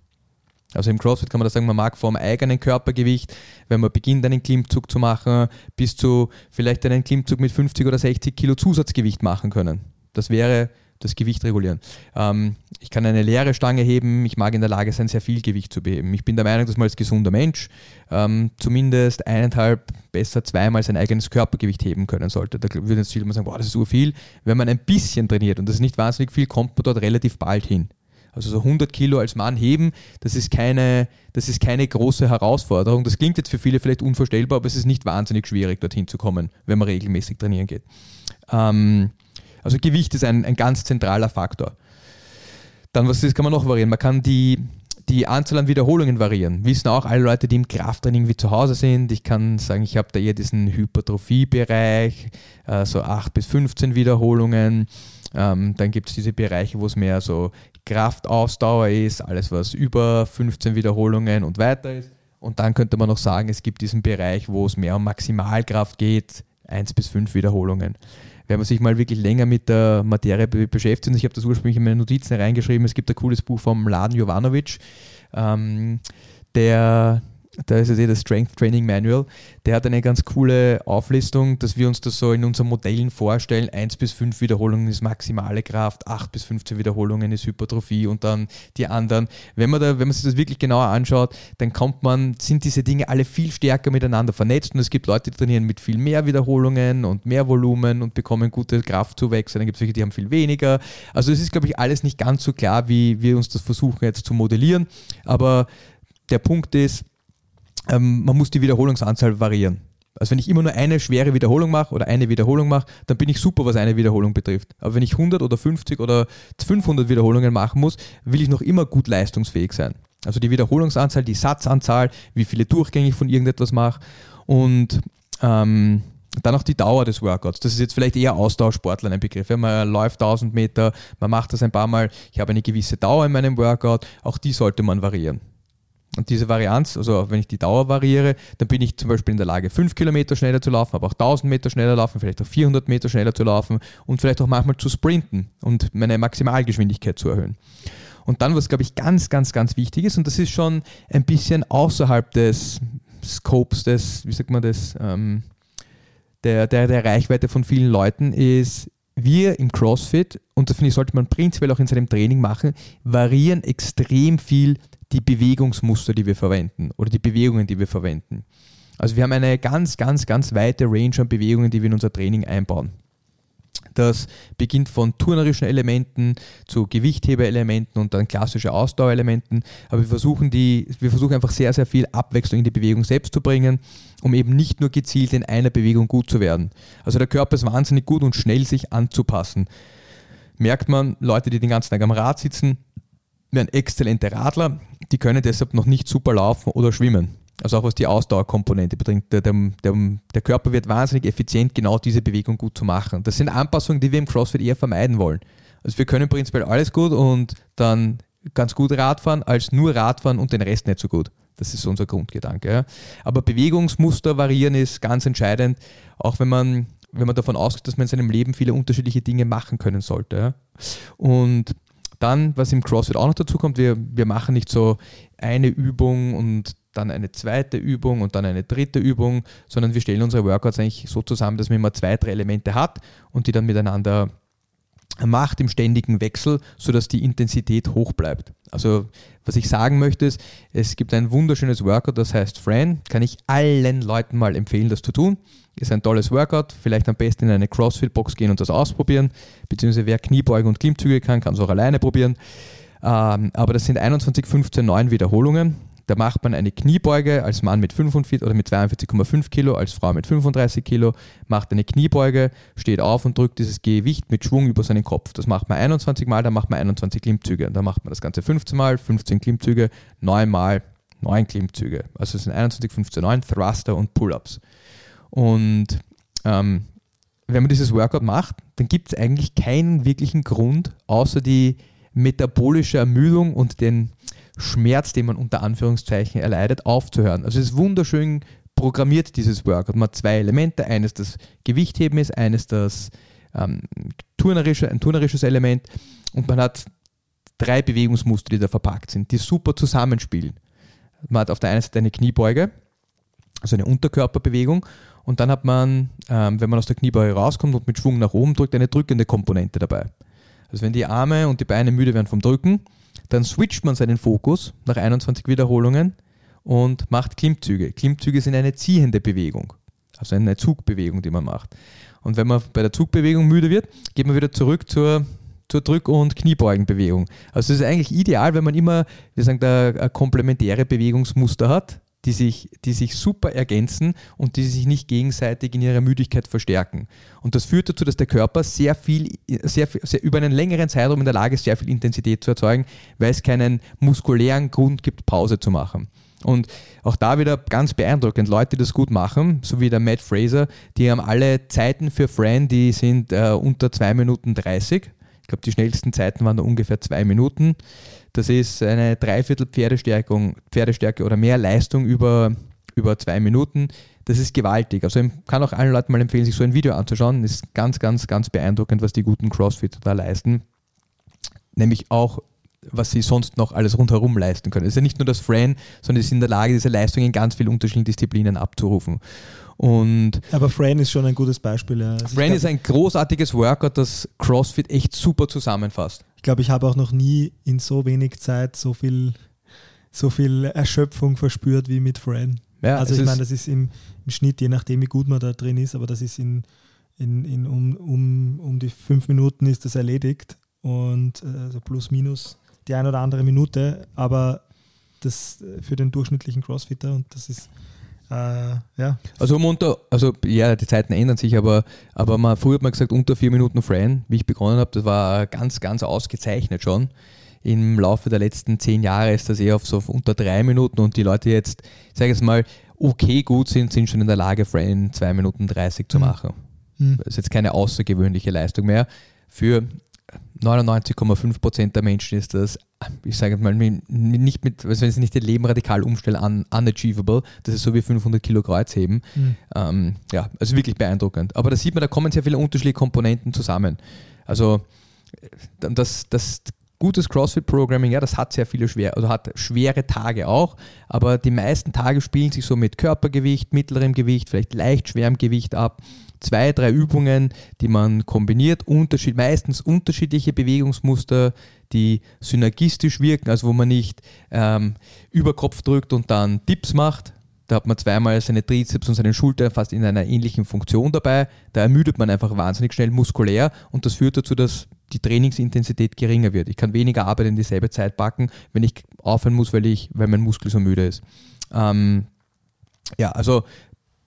Also im CrossFit kann man da sagen, man mag vom eigenen Körpergewicht, wenn man beginnt, einen Klimmzug zu machen, bis zu vielleicht einen Klimmzug mit 50 oder 60 Kilo Zusatzgewicht machen können. Das wäre das Gewicht regulieren. Ähm, ich kann eine leere Stange heben, ich mag in der Lage sein, sehr viel Gewicht zu beheben. Ich bin der Meinung, dass man als gesunder Mensch ähm, zumindest eineinhalb, besser zweimal sein eigenes Körpergewicht heben können sollte. Da würden jetzt viele mal sagen, boah, das ist so viel. Wenn man ein bisschen trainiert und das ist nicht wahnsinnig viel, kommt man dort relativ bald hin. Also so 100 Kilo als Mann heben, das ist keine, das ist keine große Herausforderung. Das klingt jetzt für viele vielleicht unvorstellbar, aber es ist nicht wahnsinnig schwierig, dorthin zu kommen, wenn man regelmäßig trainieren geht. Ähm, also Gewicht ist ein, ein ganz zentraler Faktor. Dann, was ist, kann man noch variieren? Man kann die, die Anzahl an Wiederholungen variieren. Wissen auch alle Leute, die im Krafttraining wie zu Hause sind. Ich kann sagen, ich habe da eher diesen Hypertrophie-Bereich, äh, so 8 bis 15 Wiederholungen. Ähm, dann gibt es diese Bereiche, wo es mehr so Kraftausdauer ist, alles was über 15 Wiederholungen und weiter ist. Und dann könnte man noch sagen, es gibt diesen Bereich, wo es mehr um Maximalkraft geht, 1 bis 5 Wiederholungen. Wenn man sich mal wirklich länger mit der Materie beschäftigt, ich habe das ursprünglich in meine Notizen reingeschrieben, es gibt ein cooles Buch vom Laden Jovanovic, ähm, der da ist es eh das Strength Training Manual, der hat eine ganz coole Auflistung, dass wir uns das so in unseren Modellen vorstellen. 1 bis 5 Wiederholungen ist maximale Kraft, 8 bis 15 Wiederholungen ist Hypertrophie und dann die anderen. Wenn man, da, wenn man sich das wirklich genauer anschaut, dann kommt man, sind diese Dinge alle viel stärker miteinander vernetzt und es gibt Leute, die trainieren mit viel mehr Wiederholungen und mehr Volumen und bekommen gute Kraftzuwächse, dann gibt es welche, die haben viel weniger. Also es ist, glaube ich, alles nicht ganz so klar, wie wir uns das versuchen jetzt zu modellieren, aber der Punkt ist, ähm, man muss die Wiederholungsanzahl variieren. Also wenn ich immer nur eine schwere Wiederholung mache oder eine Wiederholung mache, dann bin ich super, was eine Wiederholung betrifft. Aber wenn ich 100 oder 50 oder 500 Wiederholungen machen muss, will ich noch immer gut leistungsfähig sein. Also die Wiederholungsanzahl, die Satzanzahl, wie viele Durchgänge ich von irgendetwas mache und ähm, dann auch die Dauer des Workouts. Das ist jetzt vielleicht eher Austauschsportler ein Begriff. Ja, man läuft 1000 Meter, man macht das ein paar Mal, ich habe eine gewisse Dauer in meinem Workout, auch die sollte man variieren. Und diese Varianz, also wenn ich die Dauer variiere, dann bin ich zum Beispiel in der Lage, 5 Kilometer schneller zu laufen, aber auch 1000 Meter schneller laufen, vielleicht auch 400 Meter schneller zu laufen und vielleicht auch manchmal zu sprinten und meine Maximalgeschwindigkeit zu erhöhen. Und dann, was glaube ich ganz, ganz, ganz wichtig ist, und das ist schon ein bisschen außerhalb des Scopes, des, wie sagt man das, ähm, der, der, der Reichweite von vielen Leuten, ist, wir im CrossFit, und das finde ich, sollte man prinzipiell auch in seinem Training machen, variieren extrem viel die Bewegungsmuster, die wir verwenden oder die Bewegungen, die wir verwenden. Also wir haben eine ganz, ganz, ganz weite Range an Bewegungen, die wir in unser Training einbauen. Das beginnt von turnerischen Elementen zu Gewichtheberelementen und dann klassische Ausdauerelementen. Aber wir versuchen, die, wir versuchen einfach sehr, sehr viel Abwechslung in die Bewegung selbst zu bringen, um eben nicht nur gezielt in einer Bewegung gut zu werden. Also der Körper ist wahnsinnig gut und schnell sich anzupassen. Merkt man, Leute, die den ganzen Tag am Rad sitzen, wären exzellente Radler, die können deshalb noch nicht super laufen oder schwimmen. Also auch was die Ausdauerkomponente betrifft. Der, der, der, Körper wird wahnsinnig effizient, genau diese Bewegung gut zu machen. Das sind Anpassungen, die wir im CrossFit eher vermeiden wollen. Also wir können prinzipiell alles gut und dann ganz gut Radfahren, als nur Radfahren und den Rest nicht so gut. Das ist unser Grundgedanke. Ja. Aber Bewegungsmuster variieren ist ganz entscheidend, auch wenn man, wenn man davon ausgeht, dass man in seinem Leben viele unterschiedliche Dinge machen können sollte. Ja. Und dann, was im CrossFit auch noch dazu kommt, wir, wir machen nicht so eine Übung und dann eine zweite Übung und dann eine dritte Übung, sondern wir stellen unsere Workouts eigentlich so zusammen, dass man immer zwei, drei Elemente hat und die dann miteinander macht im ständigen Wechsel, sodass die Intensität hoch bleibt. Also was ich sagen möchte ist, es gibt ein wunderschönes Workout, das heißt Fran, kann ich allen Leuten mal empfehlen, das zu tun. Ist ein tolles Workout, vielleicht am besten in eine CrossFit-Box gehen und das ausprobieren, beziehungsweise wer Kniebeugen und Klimmzüge kann, kann es auch alleine probieren. Ähm, aber das sind 21, 15, 9 Wiederholungen da macht man eine Kniebeuge als Mann mit 45 oder mit 42,5 Kilo, als Frau mit 35 Kilo, macht eine Kniebeuge, steht auf und drückt dieses Gewicht mit Schwung über seinen Kopf. Das macht man 21 Mal, dann macht man 21 Klimmzüge. Dann macht man das Ganze 15 Mal, 15 Klimmzüge, 9 Mal, 9 Klimmzüge. Also es sind 21, 15, 9 Thruster und Pull-Ups. Und ähm, wenn man dieses Workout macht, dann gibt es eigentlich keinen wirklichen Grund, außer die metabolische Ermüdung und den Schmerz, den man unter Anführungszeichen erleidet, aufzuhören. Also es ist wunderschön programmiert, dieses Workout. Man hat zwei Elemente. Eines das Gewichtheben ist, eines das ähm, turnerische, ein turnerisches Element und man hat drei Bewegungsmuster, die da verpackt sind, die super zusammenspielen. Man hat auf der einen Seite eine Kniebeuge, also eine Unterkörperbewegung und dann hat man, ähm, wenn man aus der Kniebeuge rauskommt und mit Schwung nach oben drückt, eine drückende Komponente dabei. Also wenn die Arme und die Beine müde werden vom Drücken, dann switcht man seinen Fokus nach 21 Wiederholungen und macht Klimmzüge. Klimmzüge sind eine ziehende Bewegung, also eine Zugbewegung, die man macht. Und wenn man bei der Zugbewegung müde wird, geht man wieder zurück zur, zur Drück- und Kniebeugenbewegung. Also es ist eigentlich ideal, wenn man immer, wir sagen, da, komplementäre Bewegungsmuster hat, die sich, die sich super ergänzen und die sich nicht gegenseitig in ihrer Müdigkeit verstärken. Und das führt dazu, dass der Körper sehr viel, sehr, sehr über einen längeren Zeitraum in der Lage ist, sehr viel Intensität zu erzeugen, weil es keinen muskulären Grund gibt, Pause zu machen. Und auch da wieder ganz beeindruckend, Leute, die das gut machen, so wie der Matt Fraser, die haben alle Zeiten für Fran, die sind äh, unter 2 Minuten 30. Ich glaube, die schnellsten Zeiten waren da ungefähr 2 Minuten. Das ist eine Dreiviertel Pferdestärkung, Pferdestärke oder mehr Leistung über, über zwei Minuten. Das ist gewaltig. Also ich kann auch allen Leuten mal empfehlen, sich so ein Video anzuschauen. Das ist ganz, ganz, ganz beeindruckend, was die guten Crossfitter da leisten. Nämlich auch was sie sonst noch alles rundherum leisten können. Es ist ja nicht nur das Fran, sondern sie sind in der Lage, diese Leistung in ganz vielen unterschiedlichen Disziplinen abzurufen. Und Aber Fran ist schon ein gutes Beispiel. Ja. Also Fran ist ein großartiges Workout, das CrossFit echt super zusammenfasst. Ich glaube, ich habe auch noch nie in so wenig Zeit so viel, so viel Erschöpfung verspürt wie mit Fran. Ja, also ich meine, das ist im, im, Schnitt, je nachdem wie gut man da drin ist, aber das ist in, in, in um, um, um die fünf Minuten ist das erledigt und also plus minus die eine oder andere Minute, aber das äh, für den durchschnittlichen Crossfitter und das ist äh, ja. Also um unter, also ja, die Zeiten ändern sich, aber, aber man, früher hat man gesagt, unter vier Minuten Fran, wie ich begonnen habe, das war ganz, ganz ausgezeichnet schon. Im Laufe der letzten zehn Jahre ist das eher auf so unter drei Minuten und die Leute jetzt, ich sage jetzt mal, okay gut sind, sind schon in der Lage, Fran in zwei Minuten 30 zu mhm. machen. Mhm. Das ist jetzt keine außergewöhnliche Leistung mehr. Für 99,5 Prozent der Menschen ist das, ich sage mal, nicht mit, also wenn sie nicht ihr Leben radikal umstellen, un, unachievable. Das ist so wie 500 Kilo Kreuzheben. Mhm. Ähm, ja, also wirklich beeindruckend. Aber da sieht man, da kommen sehr viele unterschiedliche Komponenten zusammen. Also das, das gutes CrossFit-Programming, ja, das hat sehr viele schwer, also hat schwere Tage auch, aber die meisten Tage spielen sich so mit Körpergewicht, mittlerem Gewicht, vielleicht leicht schwerem Gewicht ab zwei, drei Übungen, die man kombiniert, unterschied, meistens unterschiedliche Bewegungsmuster, die synergistisch wirken, also wo man nicht ähm, über Kopf drückt und dann Dips macht. Da hat man zweimal seine Trizeps und seine Schulter fast in einer ähnlichen Funktion dabei. Da ermüdet man einfach wahnsinnig schnell muskulär und das führt dazu, dass die Trainingsintensität geringer wird. Ich kann weniger Arbeit in dieselbe Zeit packen, wenn ich aufhören muss, weil, ich, weil mein Muskel so müde ist. Ähm, ja, also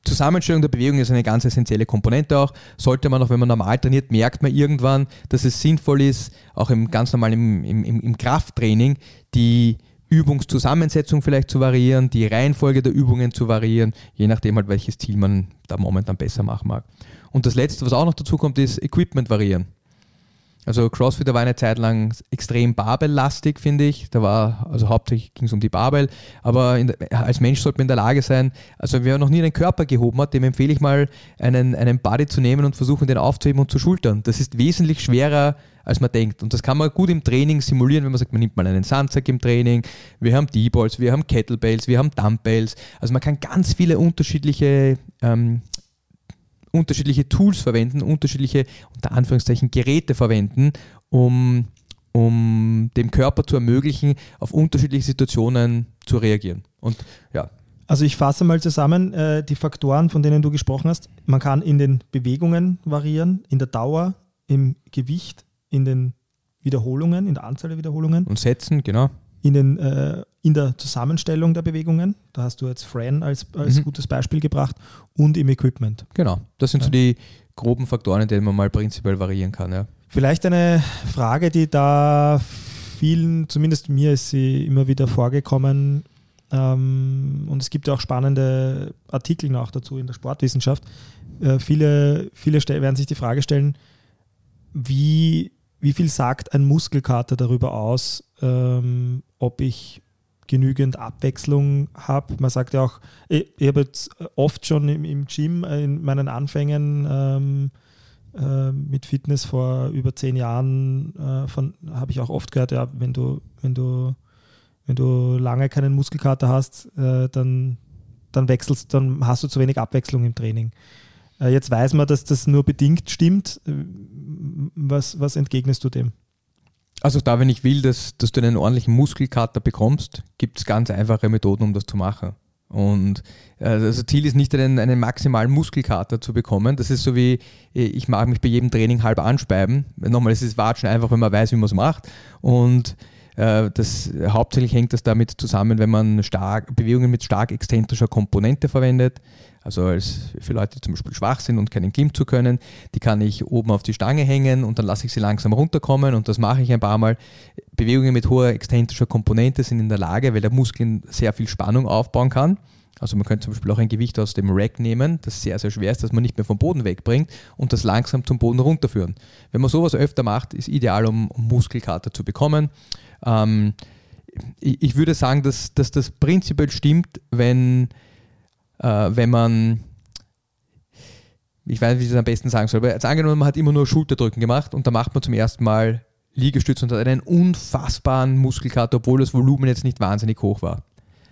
Zusammenstellung der Bewegung ist eine ganz essentielle Komponente auch. Sollte man auch, wenn man normal trainiert, merkt man irgendwann, dass es sinnvoll ist, auch im ganz normalen im, im, im Krafttraining, die Übungszusammensetzung vielleicht zu variieren, die Reihenfolge der Übungen zu variieren, je nachdem halt welches Ziel man da momentan besser machen mag. Und das letzte, was auch noch dazu kommt, ist Equipment variieren. Also CrossFit war eine Zeit lang extrem Barbell-lastig, finde ich. Da war, also hauptsächlich ging es um die Barbell. Aber der, als Mensch sollte man in der Lage sein, also wer noch nie einen Körper gehoben hat, dem empfehle ich mal, einen, einen Body zu nehmen und versuchen, den aufzuheben und zu schultern. Das ist wesentlich schwerer, als man denkt. Und das kann man gut im Training simulieren, wenn man sagt, man nimmt mal einen Sandsack im Training, wir haben D-Balls, wir haben Kettlebells, wir haben Dumbbells. Also man kann ganz viele unterschiedliche ähm, unterschiedliche Tools verwenden, unterschiedliche, unter Anführungszeichen, Geräte verwenden, um, um dem Körper zu ermöglichen, auf unterschiedliche Situationen zu reagieren. Und ja. Also ich fasse mal zusammen äh, die Faktoren, von denen du gesprochen hast. Man kann in den Bewegungen variieren, in der Dauer, im Gewicht, in den Wiederholungen, in der Anzahl der Wiederholungen. Und Sätzen, genau in, den, äh, in der Zusammenstellung der Bewegungen. Da hast du jetzt Fran als, als mhm. gutes Beispiel gebracht und im Equipment. Genau, das sind ja. so die groben Faktoren, in denen man mal prinzipiell variieren kann. Ja. Vielleicht eine Frage, die da vielen, zumindest mir ist sie immer wieder vorgekommen, ähm, und es gibt ja auch spannende Artikel noch dazu in der Sportwissenschaft. Äh, viele viele werden sich die Frage stellen, wie wie viel sagt ein Muskelkater darüber aus, ähm, ob ich genügend Abwechslung habe? Man sagt ja auch, ich, ich habe jetzt oft schon im, im Gym in meinen Anfängen ähm, äh, mit Fitness vor über zehn Jahren äh, habe ich auch oft gehört, ja, wenn du, wenn du, wenn du lange keinen Muskelkater hast, äh, dann, dann wechselst, dann hast du zu wenig Abwechslung im Training. Äh, jetzt weiß man, dass das nur bedingt stimmt. Äh, was, was entgegnest du dem? Also da, wenn ich will, dass, dass du einen ordentlichen Muskelkater bekommst, gibt es ganz einfache Methoden, um das zu machen. Und äh, also Ziel ist nicht, einen, einen maximalen Muskelkater zu bekommen. Das ist so wie, ich mag mich bei jedem Training halb anspeiben. Nochmal, es ist Watschen einfach, wenn man weiß, wie man es macht. Und Äh, das, hauptsächlich hängt das damit zusammen, wenn man stark, Bewegungen mit stark exzentrischer Komponente verwendet. Also als für Leute, die zum Beispiel schwach sind und keinen Klimmzug können, die kann ich oben auf die Stange hängen und dann lasse ich sie langsam runterkommen und das mache ich ein paar Mal. Bewegungen mit hoher exzentrischer Komponente sind in der Lage, weil der Muskel sehr viel Spannung aufbauen kann. Also man könnte zum Beispiel auch ein Gewicht aus dem Rack nehmen, das sehr, sehr schwer ist, das man nicht mehr vom Boden wegbringt und das langsam zum Boden runterführen. Wenn man sowas öfter macht, ist ideal, um Muskelkater zu bekommen. Ähm, ich, ich, würde sagen, dass, dass das prinzipiell stimmt, wenn, äh, wenn man ich weiß nicht, wie ich das am besten sagen soll, aber jetzt angenommen, man hat immer nur Schulterdrücken gemacht und da macht man zum ersten Mal Liegestütz und hat einen unfassbaren Muskelkater, obwohl das Volumen jetzt nicht wahnsinnig hoch war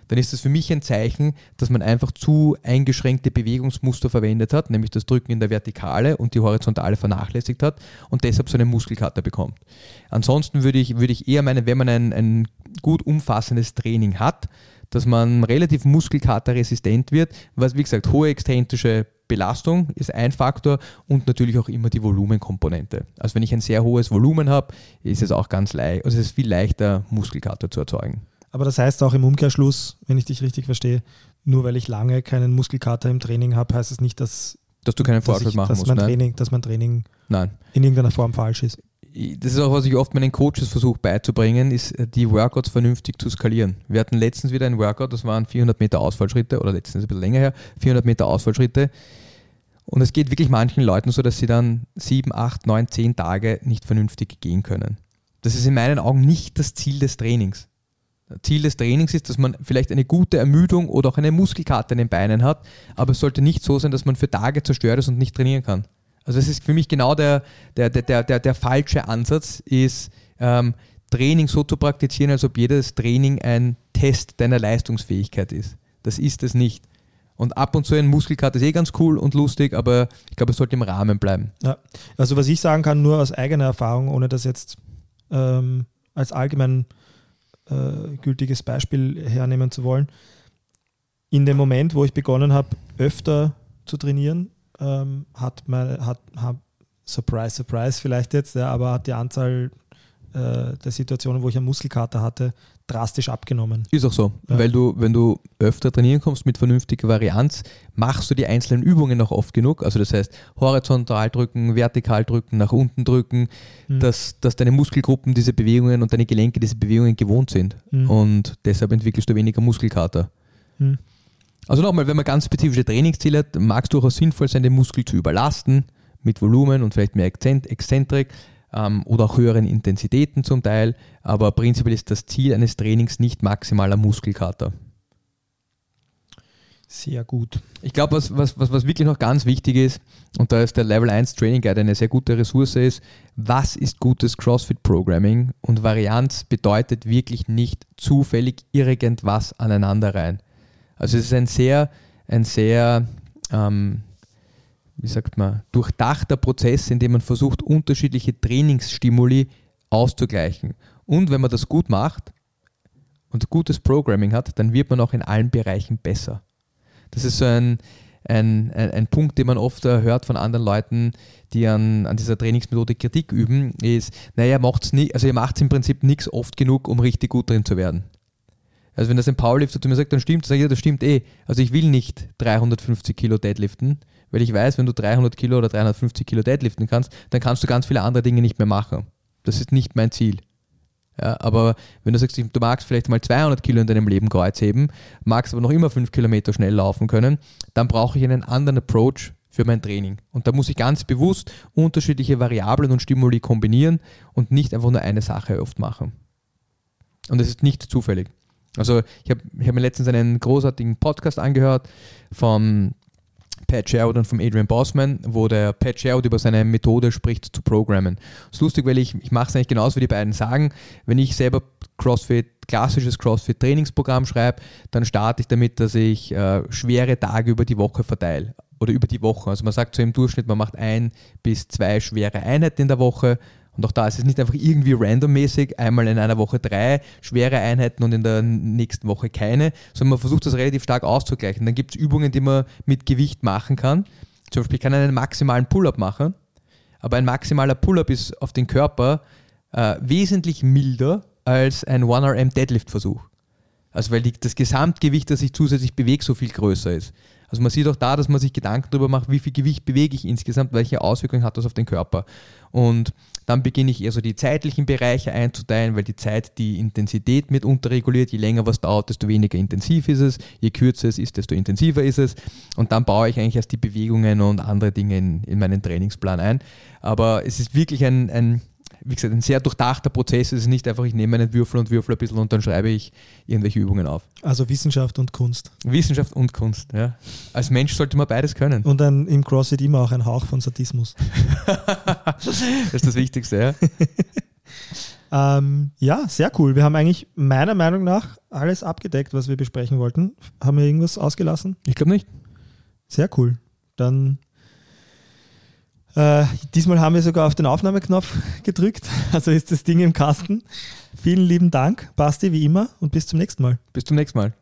dann ist das für mich ein Zeichen, dass man einfach zu eingeschränkte Bewegungsmuster verwendet hat, nämlich das Drücken in der Vertikale und die Horizontale vernachlässigt hat und deshalb so einen Muskelkater bekommt. Ansonsten würde ich, würde ich eher meinen, wenn man ein, ein gut umfassendes Training hat, dass man relativ muskelkaterresistent wird, was wie gesagt hohe exzentrische Belastung ist ein Faktor und natürlich auch immer die Volumenkomponente. Also wenn ich ein sehr hohes Volumen habe, ist es auch ganz leicht, also es ist viel leichter Muskelkater zu erzeugen. Aber das heißt auch im Umkehrschluss, wenn ich dich richtig verstehe, nur weil ich lange keinen Muskelkater im Training habe, heißt es das nicht, dass, dass du keinen Fortschritt machen dass musst. Mein Training, dass mein Training Nein. in irgendeiner Form falsch ist. Das ist auch, was ich oft meinen Coaches versuche beizubringen, ist äh, die Workouts vernünftig zu skalieren. Wir hatten letztens wieder ein Workout, das waren 400 Meter Ausfallschritte oder letztens ein bisschen länger her, 400 Meter Ausfallschritte. Und es geht wirklich manchen Leuten so, dass sie dann sieben, acht, neun, zehn Tage nicht vernünftig gehen können. Das ist in meinen Augen nicht das Ziel des Trainings. Ziel des Trainings ist, dass man vielleicht eine gute Ermüdung oder auch eine Muskelkarte in den Beinen hat, aber es sollte nicht so sein, dass man für Tage zerstört ist und nicht trainieren kann. Also es ist für mich genau der, der, der, der, der, falsche Ansatz, ist ähm, Training so zu praktizieren, als ob jedes Training ein Test deiner Leistungsfähigkeit ist. Das ist es nicht. Und ab und zu ein Muskelkater ist eh ganz cool und lustig, aber ich glaube, es sollte im Rahmen bleiben. Ja, also was ich sagen kann, nur aus eigener Erfahrung, ohne das jetzt ähm, als allgemein äh, gültiges Beispiel hernehmen zu wollen. In dem Moment, wo ich begonnen habe, öfter zu trainieren, ähm, hat meine, hat, hat, Surprise, Surprise vielleicht jetzt, ja, aber hat die Anzahl äh, der Situationen, wo ich einen Muskelkater hatte, drastisch abgenommen. Ist auch so, ja. weil du, wenn du öfter trainieren kommst mit vernünftiger Varianz, machst du die einzelnen Übungen auch oft genug. Also das heißt, horizontal drücken, vertikal drücken, nach unten drücken, mhm. dass, dass deine Muskelgruppen diese Bewegungen und deine Gelenke diese Bewegungen gewohnt sind. Mhm. Und deshalb entwickelst du weniger Muskelkater. Mhm. Also nochmal, wenn man ganz spezifische Trainingsziele hat, mag es durchaus sinnvoll sein, den Muskel zu überlasten mit Volumen und vielleicht mehr Exzentrik ähm, oder auch höheren Intensitäten zum Teil, aber prinzipiell ist das Ziel eines Trainings nicht maximaler Muskelkater. Sehr gut. Ich glaube, was, was, was, was wirklich noch ganz wichtig ist, und da ist der Level 1 Training Guide eine sehr gute Ressource ist, was ist gutes CrossFit Programming? Und Varianz bedeutet wirklich nicht zufällig irgendwas aneinander rein. Also es ist ein sehr, ein sehr ähm, wie sagt man, durchdachter Prozess, in dem man versucht, unterschiedliche Trainingsstimuli auszugleichen. Und wenn man das gut macht und gutes Programming hat, dann wird man auch in allen Bereichen besser. Das ist so ein, ein, ein, ein Punkt, den man oft hört von anderen Leuten, die an, an dieser Trainingsmethode Kritik üben, ist, naja, macht's nie, also ihr macht im Prinzip nichts oft genug, um richtig gut drin zu werden. Also wenn das ein Powerlifter zu mir sagt, dann stimmt, sage ich, ja, das stimmt eh. Also ich will nicht 350 Kilo deadliften, weil ich weiß, wenn du 300 Kilo oder 350 Kilo deadliften kannst, dann kannst du ganz viele andere Dinge nicht mehr machen. Das ist nicht mein Ziel. Ja, aber wenn du sagst, du magst vielleicht mal 200 Kilo in deinem Leben Kreuzheben, magst aber noch immer 5 Kilometer schnell laufen können, dann brauche ich einen anderen Approach für mein Training. Und da muss ich ganz bewusst unterschiedliche Variablen und Stimuli kombinieren und nicht einfach nur eine Sache oft machen. Und das ist nicht zufällig. Also ich habe hab mir letztens einen großartigen Podcast angehört vom Pat Sherwood und vom Adrian Bossman, wo der Pat Sherwood über seine Methode spricht zu programmen. Das ist lustig, weil ich, ich mache es eigentlich genauso, wie die beiden sagen. Wenn ich selber CrossFit, klassisches CrossFit-Trainingsprogramm schreibe, dann starte ich damit, dass ich äh, schwere Tage über die Woche verteile oder über die Woche. Also man sagt so im Durchschnitt, man macht ein bis zwei schwere Einheiten in der Woche und auch da ist es nicht einfach irgendwie randommäßig, einmal in einer Woche drei schwere Einheiten und in der nächsten Woche keine, sondern man versucht das relativ stark auszugleichen. Dann gibt es Übungen, die man mit Gewicht machen kann. Zum Beispiel kann einen maximalen Pull-up machen, aber ein maximaler Pull-up ist auf den Körper äh, wesentlich milder als ein One-RM-Deadlift-Versuch. Also weil die, das Gesamtgewicht, das ich zusätzlich bewege, so viel größer ist. Also man sieht auch da, dass man sich Gedanken darüber macht, wie viel Gewicht bewege ich insgesamt, welche Auswirkungen hat das auf den Körper. Und dann beginne ich eher so die zeitlichen Bereiche einzuteilen, weil die Zeit die Intensität mit unterreguliert. Je länger was dauert, desto weniger intensiv ist es. Je kürzer es ist, desto intensiver ist es. Und dann baue ich eigentlich erst die Bewegungen und andere Dinge in, in meinen Trainingsplan ein. Aber es ist wirklich ein, ein wie gesagt, ein sehr durchdachter Prozess. Es ist nicht einfach, ich nehme einen Würfel und würfel ein bisschen und dann schreibe ich irgendwelche Übungen auf. Also Wissenschaft und Kunst. Wissenschaft und Kunst, ja. Als Mensch sollte man beides können. Und dann im CrossFit immer auch ein Hauch von Sadismus. das ist das Wichtigste, ja. ähm, ja, sehr cool. Wir haben eigentlich meiner Meinung nach alles abgedeckt, was wir besprechen wollten. Haben wir irgendwas ausgelassen? Ich glaube nicht. Sehr cool. Dann äh, diesmal haben wir sogar auf den Aufnahmeknopf gedrückt, also ist das Ding im Kasten. Vielen lieben Dank, Basti, wie immer, und bis zum nächsten Mal. Bis zum nächsten Mal.